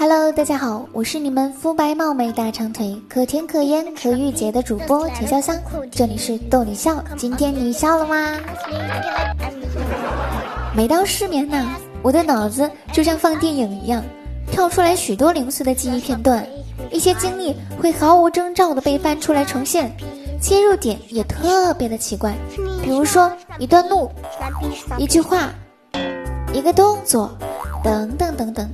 Hello，大家好，我是你们肤白貌美、大长腿、可甜可盐可御姐的主播田潇湘，这里是逗你笑。今天你笑了吗？每当失眠呢，我的脑子就像放电影一样，跳出来许多零碎的记忆片段，一些经历会毫无征兆的被翻出来重现，切入点也特别的奇怪，比如说一段路、一句话、一个动作，等等等等。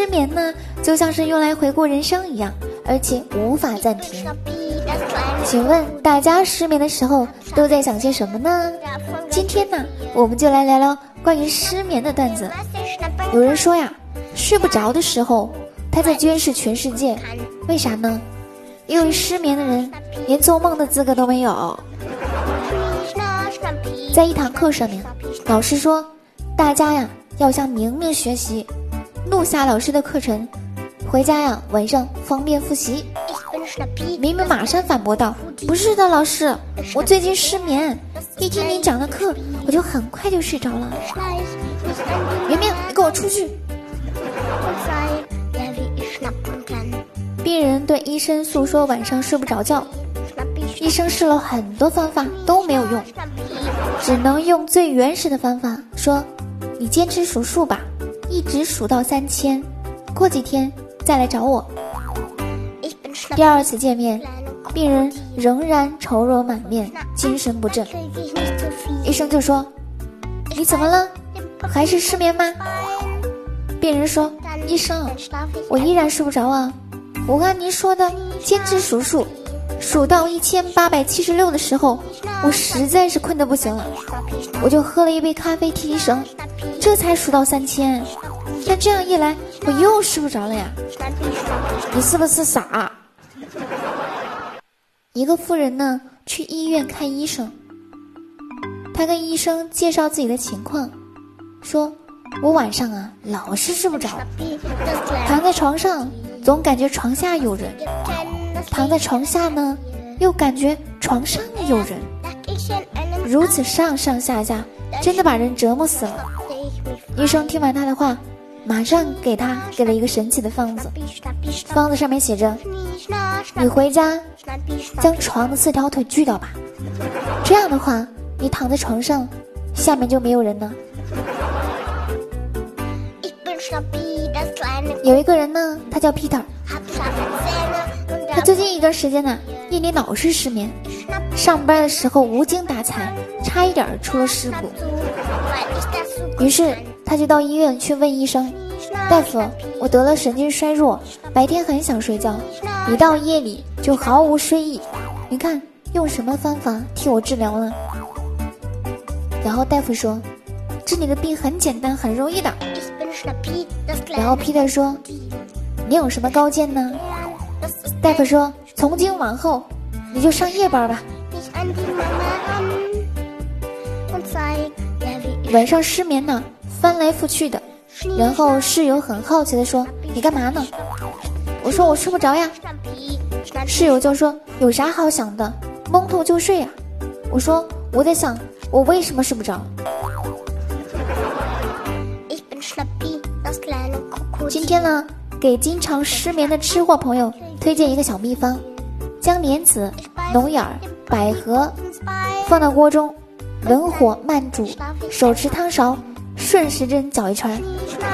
失眠呢，就像是用来回顾人生一样，而且无法暂停。请问大家失眠的时候都在想些什么呢？今天呢，我们就来聊聊关于失眠的段子。有人说呀，睡不着的时候，他在监视全世界，为啥呢？因为失眠的人连做梦的资格都没有。在一堂课上面，老师说，大家呀要向明明学习。录下老师的课程，回家呀，晚上方便复习。明明马上反驳道：“不是的，老师，我最近失眠，一听您讲的课，我就很快就睡着了。”明明，你给我出去！病人对医生诉说晚上睡不着觉，医生试了很多方法都没有用，只能用最原始的方法说：“你坚持数数吧。”一直数到三千，过几天再来找我。第二次见面，病人仍然愁容满面，精神不振。医生就说：“你怎么了？还是失眠吗？”病人说：“医生，我依然睡不着啊！我按您说的坚持数数，数到一千八百七十六的时候，我实在是困得不行了，我就喝了一杯咖啡提提神。”这才数到三千，但这样一来，我又睡不着了呀！你是不是傻？一个妇人呢，去医院看医生，她跟医生介绍自己的情况，说：“我晚上啊，老是睡不着，躺在床上总感觉床下有人，躺在床下呢，又感觉床上有人，如此上上下下，真的把人折磨死了。”医生听完他的话，马上给他给了一个神奇的方子。方子上面写着：“你回家将床的四条腿锯掉吧，这样的话，你躺在床上，下面就没有人呢。”有一个人呢，他叫 Peter，他最近一段时间呢，夜里老是失眠，上班的时候无精打采，差一点出了事故。于是。他就到医院去问医生：“大夫，我得了神经衰弱，白天很想睡觉，一到夜里就毫无睡意。你看用什么方法替我治疗呢？”然后大夫说：“治你的病很简单，很容易的。”然后 Peter 说：“你有什么高见呢？”大夫说：“从今往后你就上夜班吧。”晚上失眠呢？翻来覆去的，然后室友很好奇的说：“你干嘛呢？”我说：“我睡不着呀。”室友就说：“有啥好想的？蒙头就睡呀。”我说：“我在想，我为什么睡不着？”今天呢，给经常失眠的吃货朋友推荐一个小秘方：将莲子、龙眼、百合放到锅中，文火慢煮，手持汤勺。顺时针搅一圈，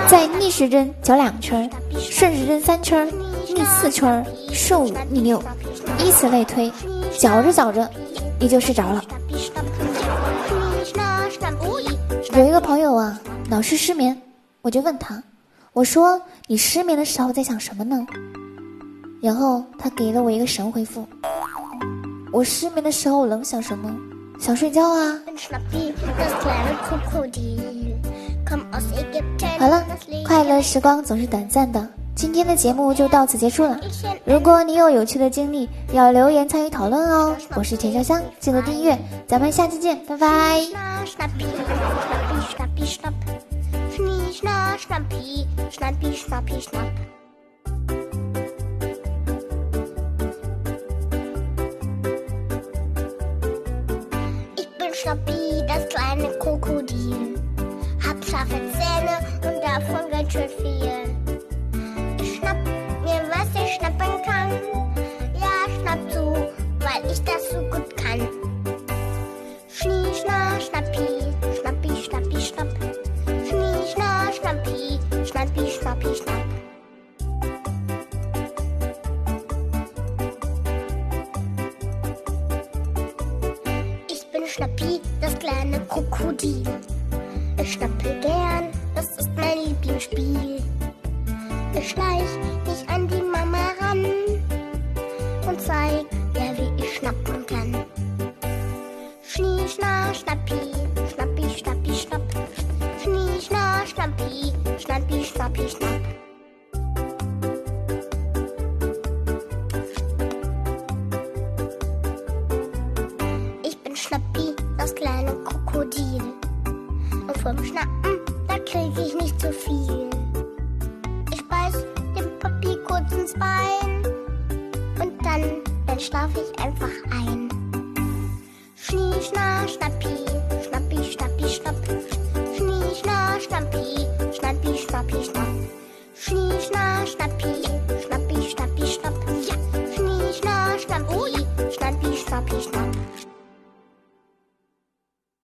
再逆时针搅两圈，顺时针三圈，逆四圈，顺五逆六，以此类推，搅着搅着，你就睡着了。有一个朋友啊，老是失眠，我就问他，我说你失眠的时候在想什么呢？然后他给了我一个神回复，我失眠的时候能想什么？想睡觉啊。好了，快乐时光总是短暂的，今天的节目就到此结束了。如果你有有趣的经历，要留言参与讨论哦。我是田香香，记得订阅，咱们下期见，拜拜。Schnappi, das kleine Krokodil. Hab scharfe Zähne und davon ganz schön viel. Schnappi, das kleine Krokodil. Ich schnappe gern, das ist mein Lieblingsspiel. Ich schleich mich an die Mama ran und zeig Schnappen, da krieg ich nicht zu viel. Ich beiß dem Papi kurz ins Bein. Und dann, dann schlaf ich einfach ein. Schnie, schna, schnappi, schnappi, schnappi, schnapp. Schnie, schna, schnappi,